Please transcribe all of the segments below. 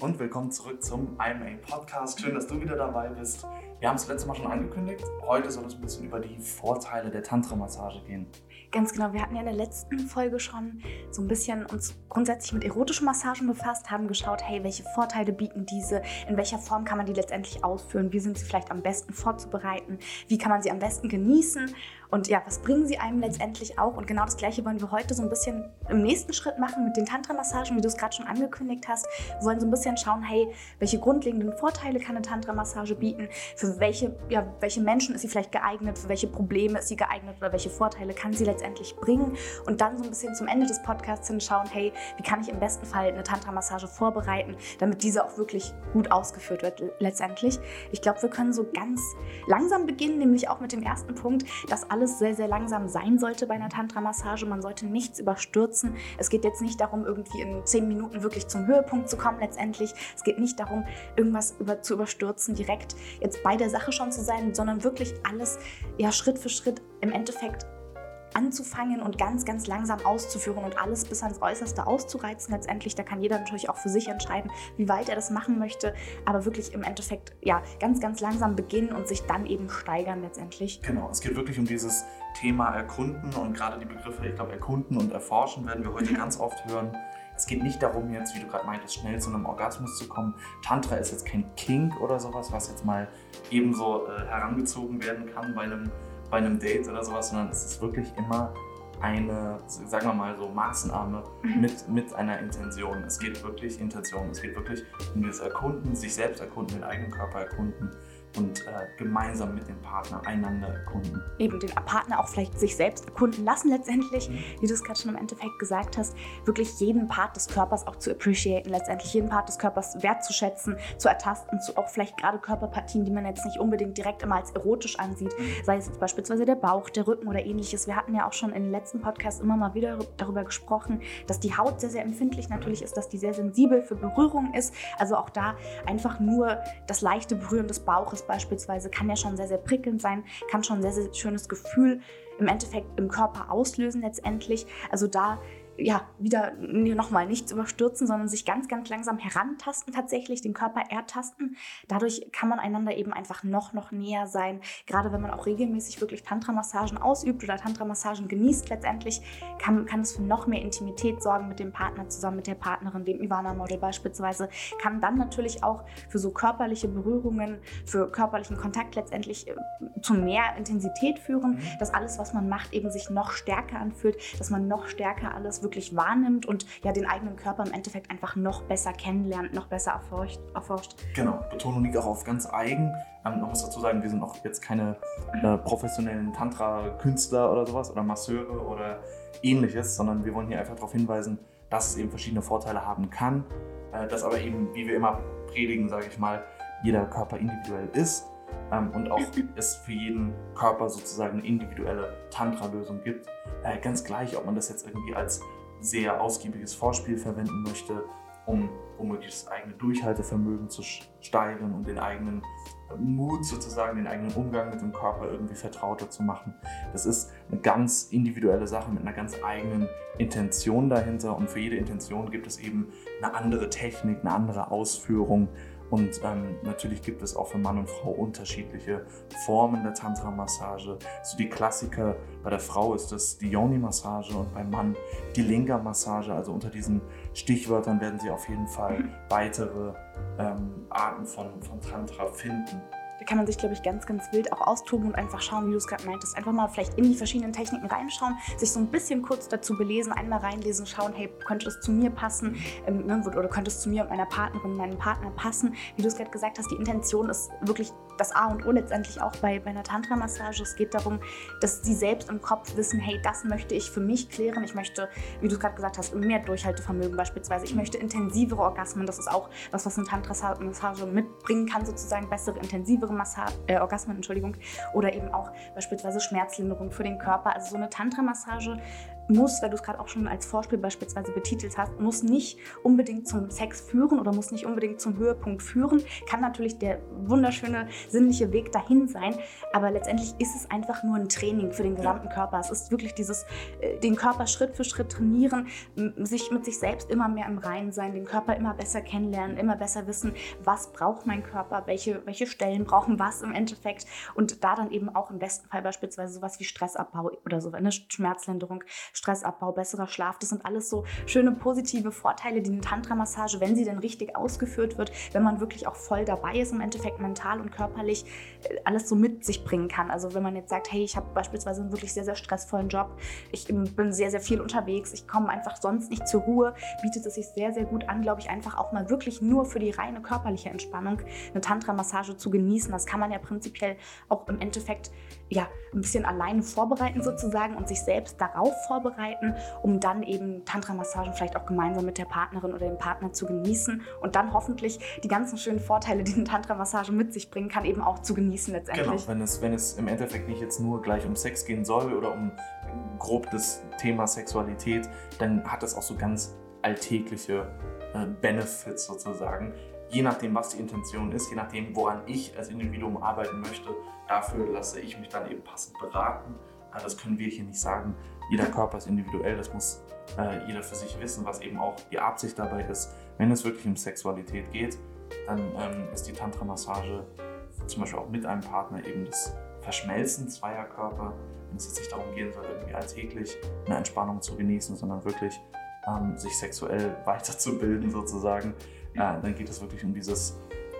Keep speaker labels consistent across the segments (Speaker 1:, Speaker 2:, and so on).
Speaker 1: und willkommen zurück zum IMA Podcast. Schön, dass du wieder dabei bist. Wir haben es letztes Mal schon angekündigt. Heute soll es ein bisschen über die Vorteile der Tantra-Massage gehen.
Speaker 2: Ganz genau. Wir hatten ja in der letzten Folge schon so ein bisschen uns grundsätzlich mit erotischen Massagen befasst, haben geschaut, hey, welche Vorteile bieten diese, in welcher Form kann man die letztendlich ausführen, wie sind sie vielleicht am besten vorzubereiten, wie kann man sie am besten genießen und ja, was bringen sie einem letztendlich auch? Und genau das Gleiche wollen wir heute so ein bisschen im nächsten Schritt machen mit den Tantra-Massagen, wie du es gerade schon angekündigt hast. Wir wollen so ein bisschen schauen, hey, welche grundlegenden Vorteile kann eine Tantra-Massage bieten? Für welche, ja, welche Menschen ist sie vielleicht geeignet? Für welche Probleme ist sie geeignet? Oder welche Vorteile kann sie letztendlich bringen? Und dann so ein bisschen zum Ende des Podcasts hinschauen, hey, wie kann ich im besten Fall eine Tantra-Massage vorbereiten, damit diese auch wirklich gut ausgeführt wird letztendlich. Ich glaube, wir können so ganz langsam beginnen, nämlich auch mit dem ersten Punkt, dass alle alles sehr, sehr langsam sein sollte bei einer Tantra-Massage. Man sollte nichts überstürzen. Es geht jetzt nicht darum, irgendwie in zehn Minuten wirklich zum Höhepunkt zu kommen letztendlich. Es geht nicht darum, irgendwas über, zu überstürzen, direkt jetzt bei der Sache schon zu sein, sondern wirklich alles ja, Schritt für Schritt im Endeffekt anzufangen und ganz, ganz langsam auszuführen und alles bis ans Äußerste auszureizen. Letztendlich, da kann jeder natürlich auch für sich entscheiden, wie weit er das machen möchte, aber wirklich im Endeffekt, ja, ganz, ganz langsam beginnen und sich dann eben steigern letztendlich.
Speaker 1: Genau, es geht wirklich um dieses Thema Erkunden und gerade die Begriffe, ich glaube, Erkunden und Erforschen werden wir heute ganz oft hören. Es geht nicht darum, jetzt, wie du gerade meintest, schnell zu einem Orgasmus zu kommen. Tantra ist jetzt kein Kink oder sowas, was jetzt mal ebenso äh, herangezogen werden kann bei einem bei einem Date oder sowas, sondern es ist wirklich immer eine, sagen wir mal so, Maßnahme mhm. mit, mit einer Intention. Es geht wirklich Intention. Es geht wirklich um das Erkunden, sich selbst erkunden, den eigenen Körper erkunden und äh, gemeinsam mit dem Partner einander erkunden.
Speaker 2: Eben den Partner auch vielleicht sich selbst erkunden lassen letztendlich, mhm. wie du es gerade schon im Endeffekt gesagt hast, wirklich jeden Part des Körpers auch zu appreciaten, letztendlich jeden Part des Körpers wertzuschätzen, zu ertasten, zu auch vielleicht gerade Körperpartien, die man jetzt nicht unbedingt direkt immer als erotisch ansieht, mhm. sei es jetzt beispielsweise der Bauch, der Rücken oder ähnliches. Wir hatten ja auch schon in den letzten Podcasts immer mal wieder darüber gesprochen, dass die Haut sehr, sehr empfindlich natürlich ist, dass die sehr sensibel für Berührung ist. Also auch da einfach nur das leichte Berühren des Bauches beispielsweise kann ja schon sehr, sehr prickelnd sein, kann schon ein sehr, sehr schönes Gefühl im Endeffekt im Körper auslösen letztendlich. Also da ja, wieder nochmal nichts überstürzen, sondern sich ganz, ganz langsam herantasten tatsächlich, den Körper ertasten. Dadurch kann man einander eben einfach noch, noch näher sein. Gerade wenn man auch regelmäßig wirklich Tantra-Massagen ausübt oder Tantra-Massagen genießt letztendlich, kann, kann es für noch mehr Intimität sorgen mit dem Partner zusammen mit der Partnerin, dem Ivana-Model beispielsweise. Kann dann natürlich auch für so körperliche Berührungen, für körperlichen Kontakt letztendlich äh, zu mehr Intensität führen, mhm. dass alles, was man macht, eben sich noch stärker anfühlt, dass man noch stärker alles wirklich wirklich wahrnimmt und ja den eigenen Körper im Endeffekt einfach noch besser kennenlernt, noch besser erforscht. erforscht.
Speaker 1: Genau, Betonung liegt auch auf ganz eigen. Ähm, man muss dazu sagen, wir sind auch jetzt keine äh, professionellen Tantra-Künstler oder sowas oder Masseure oder ähnliches, sondern wir wollen hier einfach darauf hinweisen, dass es eben verschiedene Vorteile haben kann, äh, dass aber eben, wie wir immer predigen, sage ich mal, jeder Körper individuell ist ähm, und auch es für jeden Körper sozusagen eine individuelle Tantra-Lösung gibt. Äh, ganz gleich, ob man das jetzt irgendwie als sehr ausgiebiges Vorspiel verwenden möchte, um womöglich das eigene Durchhaltevermögen zu steigern und den eigenen Mut sozusagen, den eigenen Umgang mit dem Körper irgendwie vertrauter zu machen. Das ist eine ganz individuelle Sache mit einer ganz eigenen Intention dahinter und für jede Intention gibt es eben eine andere Technik, eine andere Ausführung und ähm, natürlich gibt es auch für Mann und Frau unterschiedliche Formen der Tantra-Massage. So die Klassiker bei der Frau ist das die Yoni-Massage und beim Mann die Linga-Massage. Also unter diesen Stichwörtern werden Sie auf jeden Fall weitere ähm, Arten von, von Tantra finden
Speaker 2: kann man sich, glaube ich, ganz, ganz wild auch austoben und einfach schauen, wie du es gerade meintest. Einfach mal vielleicht in die verschiedenen Techniken reinschauen, sich so ein bisschen kurz dazu belesen, einmal reinlesen, schauen, hey, könnte das zu mir passen ähm, ne, oder könnte es zu mir und meiner Partnerin, meinem Partner passen. Wie du es gerade gesagt hast, die Intention ist wirklich das A und O letztendlich auch bei, bei einer Tantra-Massage. Es geht darum, dass sie selbst im Kopf wissen, hey, das möchte ich für mich klären. Ich möchte, wie du es gerade gesagt hast, mehr Durchhaltevermögen beispielsweise. Ich möchte intensivere Orgasmen. Das ist auch was, was eine Tantra-Massage mitbringen kann, sozusagen bessere, intensivere Massa äh, Orgasmen, Entschuldigung. Oder eben auch beispielsweise Schmerzlinderung für den Körper. Also so eine Tantra-Massage muss, weil du es gerade auch schon als Vorspiel beispielsweise betitelt hast, muss nicht unbedingt zum Sex führen oder muss nicht unbedingt zum Höhepunkt führen. Kann natürlich der wunderschöne, sinnliche Weg dahin sein, aber letztendlich ist es einfach nur ein Training für den gesamten Körper. Es ist wirklich dieses, äh, den Körper Schritt für Schritt trainieren, sich mit sich selbst immer mehr im Reinen sein, den Körper immer besser kennenlernen, immer besser wissen, was braucht mein Körper, welche, welche Stellen brauchen was im Endeffekt und da dann eben auch im besten Fall beispielsweise sowas wie Stressabbau oder so, eine Schmerzlinderung, Stressabbau, besserer Schlaf. Das sind alles so schöne positive Vorteile, die eine Tantra-Massage, wenn sie denn richtig ausgeführt wird, wenn man wirklich auch voll dabei ist, im Endeffekt mental und körperlich äh, alles so mit sich bringen kann. Also wenn man jetzt sagt, hey, ich habe beispielsweise einen wirklich sehr, sehr stressvollen Job, ich bin sehr, sehr viel unterwegs, ich komme einfach sonst nicht zur Ruhe, bietet es sich sehr, sehr gut an, glaube ich, einfach auch mal wirklich nur für die reine körperliche Entspannung eine Tantra-Massage zu genießen. Das kann man ja prinzipiell auch im Endeffekt ja, ein bisschen alleine vorbereiten sozusagen und sich selbst darauf vorbereiten, um dann eben Tantra-Massagen vielleicht auch gemeinsam mit der Partnerin oder dem Partner zu genießen und dann hoffentlich die ganzen schönen Vorteile, die eine Tantra-Massage mit sich bringen kann, eben auch zu genießen letztendlich.
Speaker 1: Genau, wenn es, wenn es im Endeffekt nicht jetzt nur gleich um Sex gehen soll oder um grob das Thema Sexualität, dann hat es auch so ganz alltägliche äh, Benefits sozusagen. Je nachdem, was die Intention ist, je nachdem, woran ich als Individuum arbeiten möchte, dafür lasse ich mich dann eben passend beraten. Äh, das können wir hier nicht sagen. Jeder Körper ist individuell, das muss äh, jeder für sich wissen, was eben auch die Absicht dabei ist. Wenn es wirklich um Sexualität geht, dann ähm, ist die Tantra-Massage zum Beispiel auch mit einem Partner eben das Verschmelzen zweier Körper. Wenn es jetzt nicht darum gehen soll, irgendwie alltäglich eine Entspannung zu genießen, sondern wirklich ähm, sich sexuell weiterzubilden sozusagen, äh, dann geht es wirklich um dieses,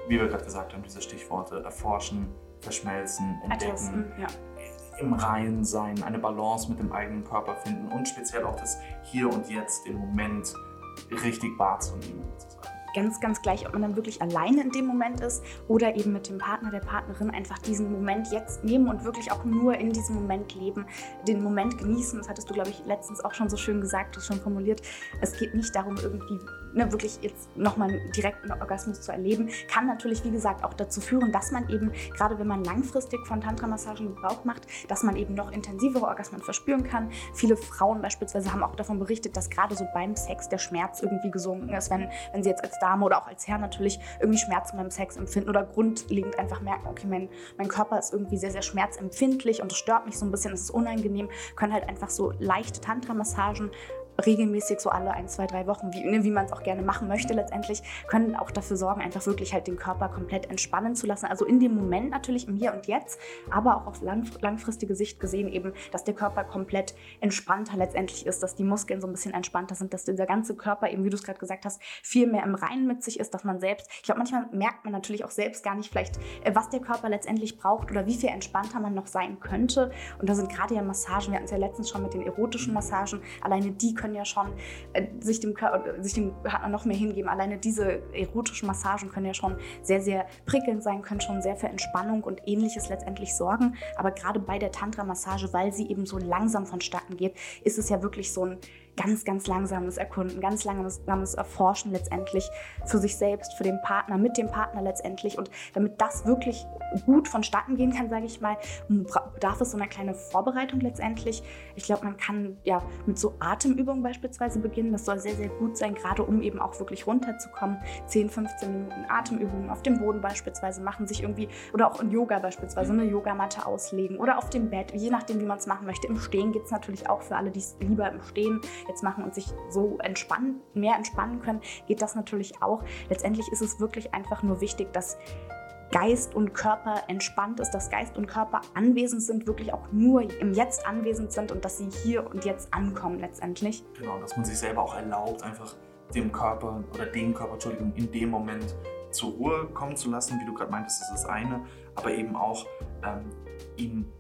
Speaker 1: wie wir gerade gesagt haben, diese Stichworte erforschen, verschmelzen, entdecken, ja. Im Reinen sein, eine Balance mit dem eigenen Körper finden und speziell auch das Hier und Jetzt, den Moment richtig wahrzunehmen
Speaker 2: ganz, ganz gleich, ob man dann wirklich alleine in dem Moment ist oder eben mit dem Partner, der Partnerin einfach diesen Moment jetzt nehmen und wirklich auch nur in diesem Moment leben, den Moment genießen. Das hattest du, glaube ich, letztens auch schon so schön gesagt, du schon formuliert. Es geht nicht darum, irgendwie ne, wirklich jetzt nochmal einen direkten Orgasmus zu erleben. Kann natürlich, wie gesagt, auch dazu führen, dass man eben, gerade wenn man langfristig von Tantra-Massagen Gebrauch macht, dass man eben noch intensivere Orgasmen verspüren kann. Viele Frauen beispielsweise haben auch davon berichtet, dass gerade so beim Sex der Schmerz irgendwie gesunken ist, wenn, wenn sie jetzt als Dame oder auch als Herr natürlich irgendwie Schmerzen beim Sex empfinden oder grundlegend einfach merken, okay, mein, mein Körper ist irgendwie sehr, sehr schmerzempfindlich und es stört mich so ein bisschen, es ist unangenehm, können halt einfach so leichte Tantra-Massagen regelmäßig so alle ein, zwei, drei Wochen, wie, ne, wie man es auch gerne machen möchte letztendlich, können auch dafür sorgen, einfach wirklich halt den Körper komplett entspannen zu lassen. Also in dem Moment natürlich im Hier und Jetzt, aber auch auf lang, langfristige Sicht gesehen eben, dass der Körper komplett entspannter letztendlich ist, dass die Muskeln so ein bisschen entspannter sind, dass dieser ganze Körper eben, wie du es gerade gesagt hast, viel mehr im Reinen mit sich ist, dass man selbst, ich glaube, manchmal merkt man natürlich auch selbst gar nicht vielleicht, äh, was der Körper letztendlich braucht oder wie viel entspannter man noch sein könnte. Und da sind gerade ja Massagen, wir hatten es ja letztens schon mit den erotischen Massagen, alleine die können können ja schon äh, sich, dem, sich dem Partner noch mehr hingeben. Alleine diese erotischen Massagen können ja schon sehr, sehr prickelnd sein, können schon sehr für Entspannung und ähnliches letztendlich sorgen. Aber gerade bei der Tantra-Massage, weil sie eben so langsam vonstatten geht, ist es ja wirklich so ein ganz, ganz langsames Erkunden, ganz langsames Erforschen letztendlich für sich selbst, für den Partner, mit dem Partner letztendlich. Und damit das wirklich gut vonstatten gehen kann, sage ich mal, bedarf es so eine kleine Vorbereitung letztendlich. Ich glaube, man kann ja mit so Atemübungen beispielsweise beginnen. Das soll sehr, sehr gut sein, gerade um eben auch wirklich runterzukommen. 10, 15 Minuten Atemübungen auf dem Boden beispielsweise machen, sich irgendwie oder auch in Yoga beispielsweise eine Yogamatte auslegen oder auf dem Bett, je nachdem, wie man es machen möchte. Im Stehen geht es natürlich auch für alle, die es lieber im Stehen jetzt machen und sich so entspannen, mehr entspannen können, geht das natürlich auch. Letztendlich ist es wirklich einfach nur wichtig, dass Geist und Körper entspannt ist, dass Geist und Körper anwesend sind, wirklich auch nur im Jetzt anwesend sind und dass sie hier und jetzt ankommen letztendlich.
Speaker 1: Genau, dass man sich selber auch erlaubt, einfach dem Körper oder den Körper, Entschuldigung, in dem Moment zur Ruhe kommen zu lassen, wie du gerade meintest, das ist das eine, aber eben auch ähm, ihn,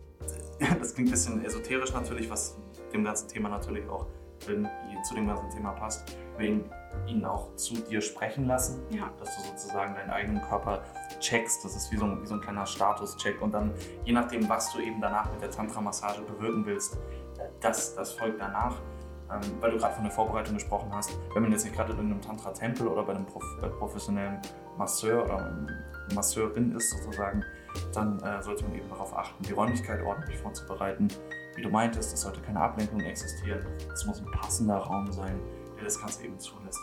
Speaker 1: das klingt ein bisschen esoterisch natürlich, was dem ganzen Thema natürlich auch drin, die zu dem ganzen Thema passt, wir ihn auch zu dir sprechen lassen, ja. dass du sozusagen deinen eigenen Körper checkst. Das ist wie so ein, wie so ein kleiner Status-Check. Und dann, je nachdem, was du eben danach mit der Tantra-Massage bewirken willst, das, das folgt danach. Ähm, weil du gerade von der Vorbereitung gesprochen hast, wenn man jetzt nicht gerade in einem Tantra-Tempel oder bei einem prof äh, professionellen Masseur oder Masseurin ist sozusagen, dann äh, sollte man eben darauf achten, die Räumlichkeit ordentlich vorzubereiten, wie du meintest, es sollte keine Ablenkung existieren. Es muss ein passender Raum sein, der das Ganze eben zulässt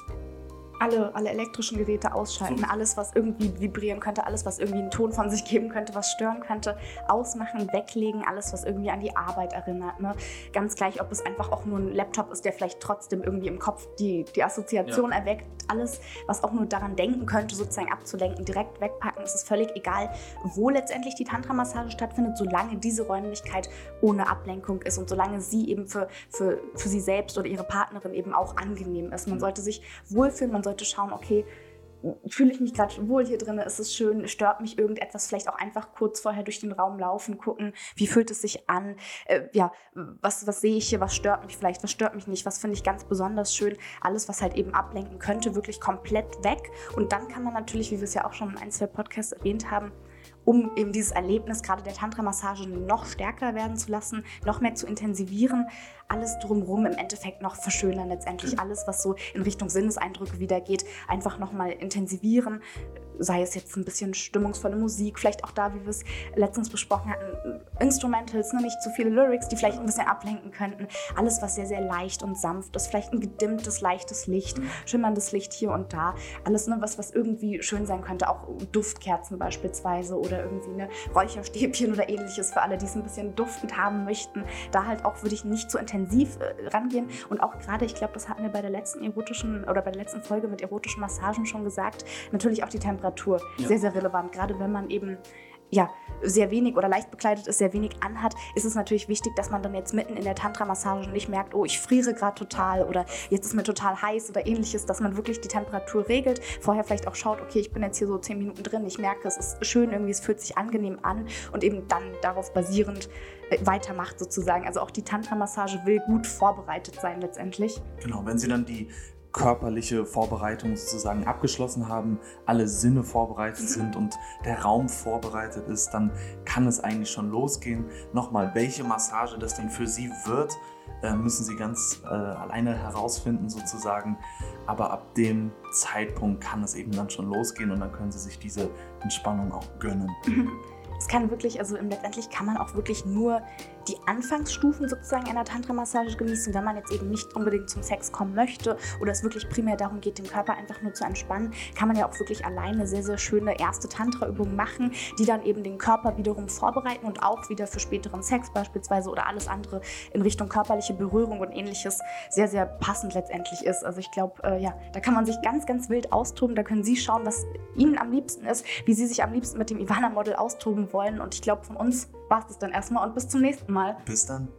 Speaker 2: alle, alle elektrischen Geräte ausschalten, alles, was irgendwie vibrieren könnte, alles, was irgendwie einen Ton von sich geben könnte, was stören könnte, ausmachen, weglegen, alles, was irgendwie an die Arbeit erinnert. Ne? Ganz gleich, ob es einfach auch nur ein Laptop ist, der vielleicht trotzdem irgendwie im Kopf die, die Assoziation ja. erweckt, alles, was auch nur daran denken könnte, sozusagen abzulenken, direkt wegpacken. Es ist völlig egal, wo letztendlich die Tantra-Massage stattfindet, solange diese Räumlichkeit ohne Ablenkung ist und solange sie eben für, für, für sie selbst oder ihre Partnerin eben auch angenehm ist. Man mhm. sollte sich wohlfühlen, man sollte schauen, okay, fühle ich mich gerade wohl hier drin, ist es schön, stört mich irgendetwas, vielleicht auch einfach kurz vorher durch den Raum laufen, gucken, wie fühlt es sich an, äh, ja, was, was sehe ich hier, was stört mich vielleicht, was stört mich nicht, was finde ich ganz besonders schön, alles, was halt eben ablenken könnte, wirklich komplett weg. Und dann kann man natürlich, wie wir es ja auch schon in ein, zwei Podcasts erwähnt haben, um eben dieses Erlebnis gerade der Tantra-Massage noch stärker werden zu lassen, noch mehr zu intensivieren, alles drumherum im Endeffekt noch verschönern letztendlich. Alles, was so in Richtung Sinneseindrücke wieder geht, einfach nochmal intensivieren. Sei es jetzt ein bisschen stimmungsvolle Musik, vielleicht auch da, wie wir es letztens besprochen hatten, Instrumentals, ne? nicht zu viele Lyrics, die vielleicht ein bisschen ablenken könnten. Alles, was sehr, sehr leicht und sanft ist. Vielleicht ein gedimmtes, leichtes Licht, mhm. schimmerndes Licht hier und da. Alles, ne, was, was irgendwie schön sein könnte. Auch Duftkerzen beispielsweise oder irgendwie eine Räucherstäbchen oder ähnliches für alle, die es ein bisschen duftend haben möchten. Da halt auch würde ich nicht so intensiv intensiv äh, rangehen. Und auch gerade, ich glaube, das hatten wir bei der letzten erotischen oder bei der letzten Folge mit erotischen Massagen schon gesagt, natürlich auch die Temperatur ja. sehr, sehr relevant. Gerade wenn man eben ja, sehr wenig oder leicht bekleidet ist, sehr wenig anhat, ist es natürlich wichtig, dass man dann jetzt mitten in der Tantra-Massage nicht merkt, oh, ich friere gerade total oder jetzt ist mir total heiß oder ähnliches, dass man wirklich die Temperatur regelt. Vorher vielleicht auch schaut, okay, ich bin jetzt hier so zehn Minuten drin, ich merke, es ist schön, irgendwie, es fühlt sich angenehm an und eben dann darauf basierend äh, weitermacht sozusagen. Also auch die Tantra-Massage will gut vorbereitet sein letztendlich.
Speaker 1: Genau, wenn sie dann die körperliche Vorbereitung sozusagen abgeschlossen haben, alle Sinne vorbereitet sind und der Raum vorbereitet ist, dann kann es eigentlich schon losgehen. Nochmal, welche Massage das denn für Sie wird, äh, müssen Sie ganz äh, alleine herausfinden sozusagen. Aber ab dem Zeitpunkt kann es eben dann schon losgehen und dann können Sie sich diese Entspannung auch gönnen.
Speaker 2: Es kann wirklich, also letztendlich kann man auch wirklich nur die Anfangsstufen sozusagen einer Tantra-Massage genießen, wenn man jetzt eben nicht unbedingt zum Sex kommen möchte oder es wirklich primär darum geht, den Körper einfach nur zu entspannen, kann man ja auch wirklich alleine sehr, sehr schöne erste Tantra-Übungen machen, die dann eben den Körper wiederum vorbereiten und auch wieder für späteren Sex beispielsweise oder alles andere in Richtung körperliche Berührung und ähnliches sehr, sehr passend letztendlich ist. Also ich glaube, äh, ja, da kann man sich ganz, ganz wild austoben. Da können Sie schauen, was Ihnen am liebsten ist, wie Sie sich am liebsten mit dem Ivana-Model austoben wollen. Und ich glaube, von uns war es das dann erstmal und bis zum nächsten Mal.
Speaker 1: Bis dann.